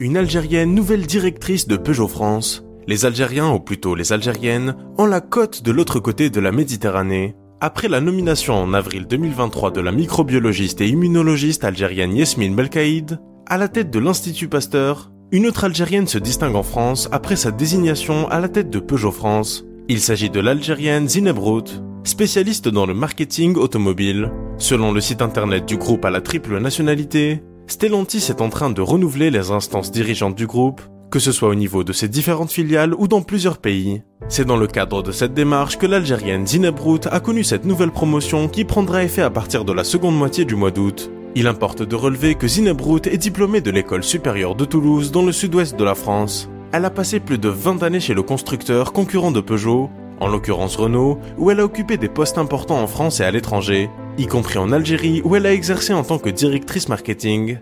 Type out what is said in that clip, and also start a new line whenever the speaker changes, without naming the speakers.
Une Algérienne nouvelle directrice de Peugeot France. Les Algériens, ou plutôt les Algériennes, ont la cote de l'autre côté de la Méditerranée. Après la nomination en avril 2023 de la microbiologiste et immunologiste algérienne Yasmine Belkaïd, à la tête de l'Institut Pasteur, une autre Algérienne se distingue en France après sa désignation à la tête de Peugeot France. Il s'agit de l'Algérienne Zineb Rout, spécialiste dans le marketing automobile. Selon le site internet du groupe à la triple nationalité, Stellantis est en train de renouveler les instances dirigeantes du groupe, que ce soit au niveau de ses différentes filiales ou dans plusieurs pays. C'est dans le cadre de cette démarche que l'Algérienne Zineb Rout a connu cette nouvelle promotion qui prendra effet à partir de la seconde moitié du mois d'août. Il importe de relever que Zineb Rout est diplômée de l'école supérieure de Toulouse dans le sud-ouest de la France. Elle a passé plus de 20 années chez le constructeur concurrent de Peugeot, en l'occurrence Renault, où elle a occupé des postes importants en France et à l'étranger, y compris en Algérie où elle a exercé en tant que directrice marketing.